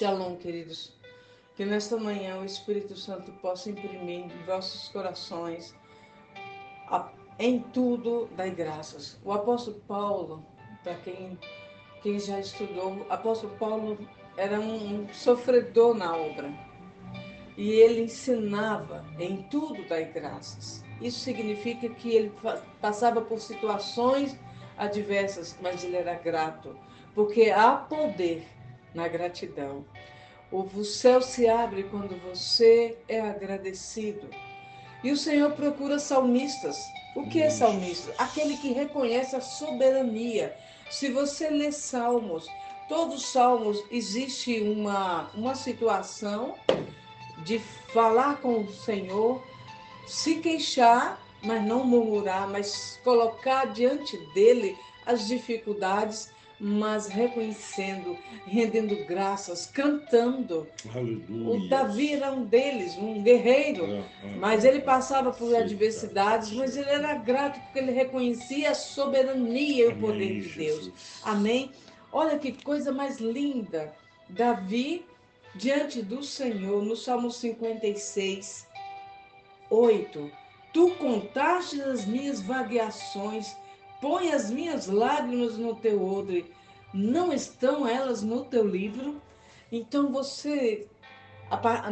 Shalom, queridos. Que nesta manhã o Espírito Santo possa imprimir em vossos corações a, em tudo dai graças. O apóstolo Paulo, para quem, quem já estudou, o apóstolo Paulo era um, um sofredor na obra. E ele ensinava em tudo dai graças. Isso significa que ele passava por situações adversas, mas ele era grato, porque há poder na gratidão. O céu se abre quando você é agradecido. E o Senhor procura salmistas. O que é salmista? Aquele que reconhece a soberania. Se você lê salmos, todos os salmos existe uma, uma situação de falar com o Senhor, se queixar, mas não murmurar, mas colocar diante dele as dificuldades mas reconhecendo, rendendo graças, cantando. Aleluia. O Davi era um deles, um guerreiro, é, é, mas ele passava por adversidades, mas ele era grato porque ele reconhecia a soberania e o poder de Deus. Amém? Olha que coisa mais linda. Davi, diante do Senhor, no Salmo 56, 8. Tu contaste as minhas vagueações Põe as minhas lágrimas no teu odre. Não estão elas no teu livro? Então você,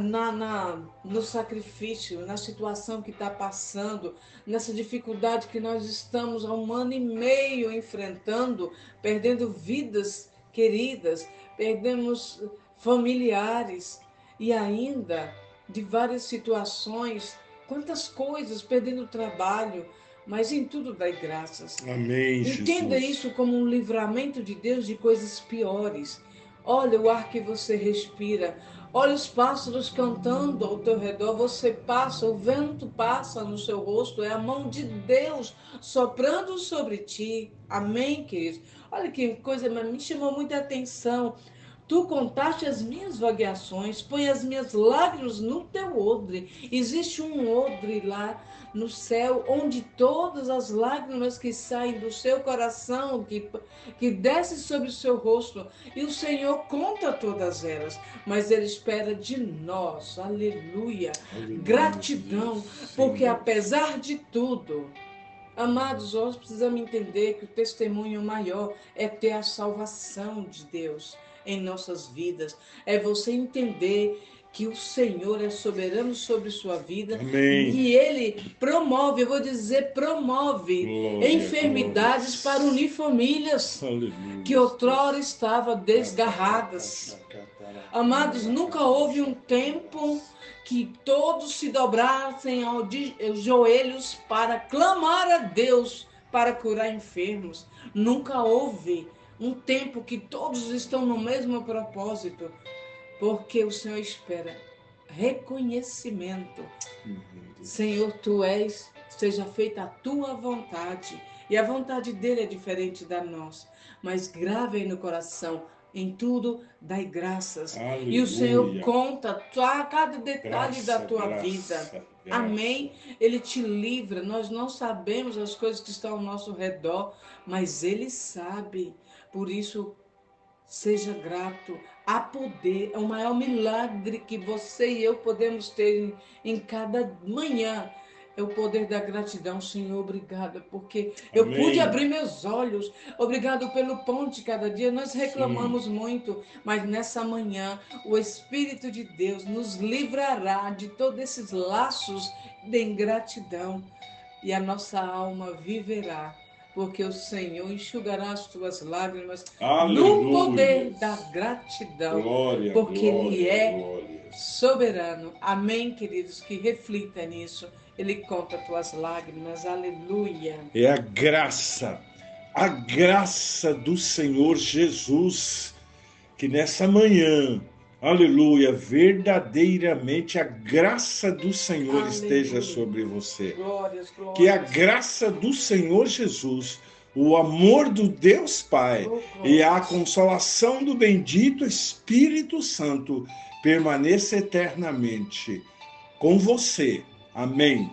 na, na, no sacrifício, na situação que está passando, nessa dificuldade que nós estamos há um ano e meio enfrentando, perdendo vidas queridas, perdemos familiares e ainda de várias situações, quantas coisas, perdendo trabalho, mas em tudo dai graças. Amém. Entenda Jesus. isso como um livramento de Deus de coisas piores. Olha o ar que você respira. Olha os pássaros cantando ao teu redor. Você passa, o vento passa no seu rosto. É a mão de Deus soprando sobre ti. Amém, queridos? Olha que coisa, mas me chamou muita atenção. Tu contaste as minhas vagueações, põe as minhas lágrimas no teu odre. Existe um odre lá no céu, onde todas as lágrimas que saem do seu coração, que, que descem sobre o seu rosto, e o Senhor conta todas elas, mas Ele espera de nós, aleluia, aleluia gratidão, porque apesar de tudo, Amados, nós precisamos entender que o testemunho maior é ter a salvação de Deus em nossas vidas. É você entender que o Senhor é soberano sobre sua vida Amém. e ele promove, eu vou dizer, promove glória, enfermidades glória. para unir famílias Aleluia. que outrora estavam desgarradas. Amados, nunca houve um tempo que todos se dobrassem aos joelhos para clamar a Deus para curar enfermos. Nunca houve um tempo que todos estão no mesmo propósito, porque o Senhor espera reconhecimento. Uhum. Senhor, tu és, seja feita a tua vontade. E a vontade dele é diferente da nossa. Mas grave aí no coração, em tudo dai graças. Aleluia. E o Senhor conta cada detalhe graça, da tua graça, vida. Graça. Amém? Ele te livra. Nós não sabemos as coisas que estão ao nosso redor, mas Ele sabe. Por isso, seja grato. Há poder, é o maior milagre que você e eu podemos ter em, em cada manhã. É o poder da gratidão, Senhor. Obrigada, porque Amém. eu pude abrir meus olhos. Obrigado pelo pão de cada dia. Nós reclamamos Sim. muito, mas nessa manhã o Espírito de Deus nos livrará de todos esses laços de ingratidão e a nossa alma viverá porque o Senhor enxugará as tuas lágrimas Aleluia. no poder da gratidão, glória, porque glória, Ele é glória. Soberano. Amém, queridos, que reflita nisso. Ele conta tuas lágrimas, aleluia. É a graça, a graça do Senhor Jesus, que nessa manhã Aleluia, verdadeiramente a graça do Senhor Aleluia. esteja sobre você. Glórias, glórias. Que a graça do Senhor Jesus, o amor do Deus Pai oh, e a consolação do bendito Espírito Santo permaneça eternamente com você. Amém.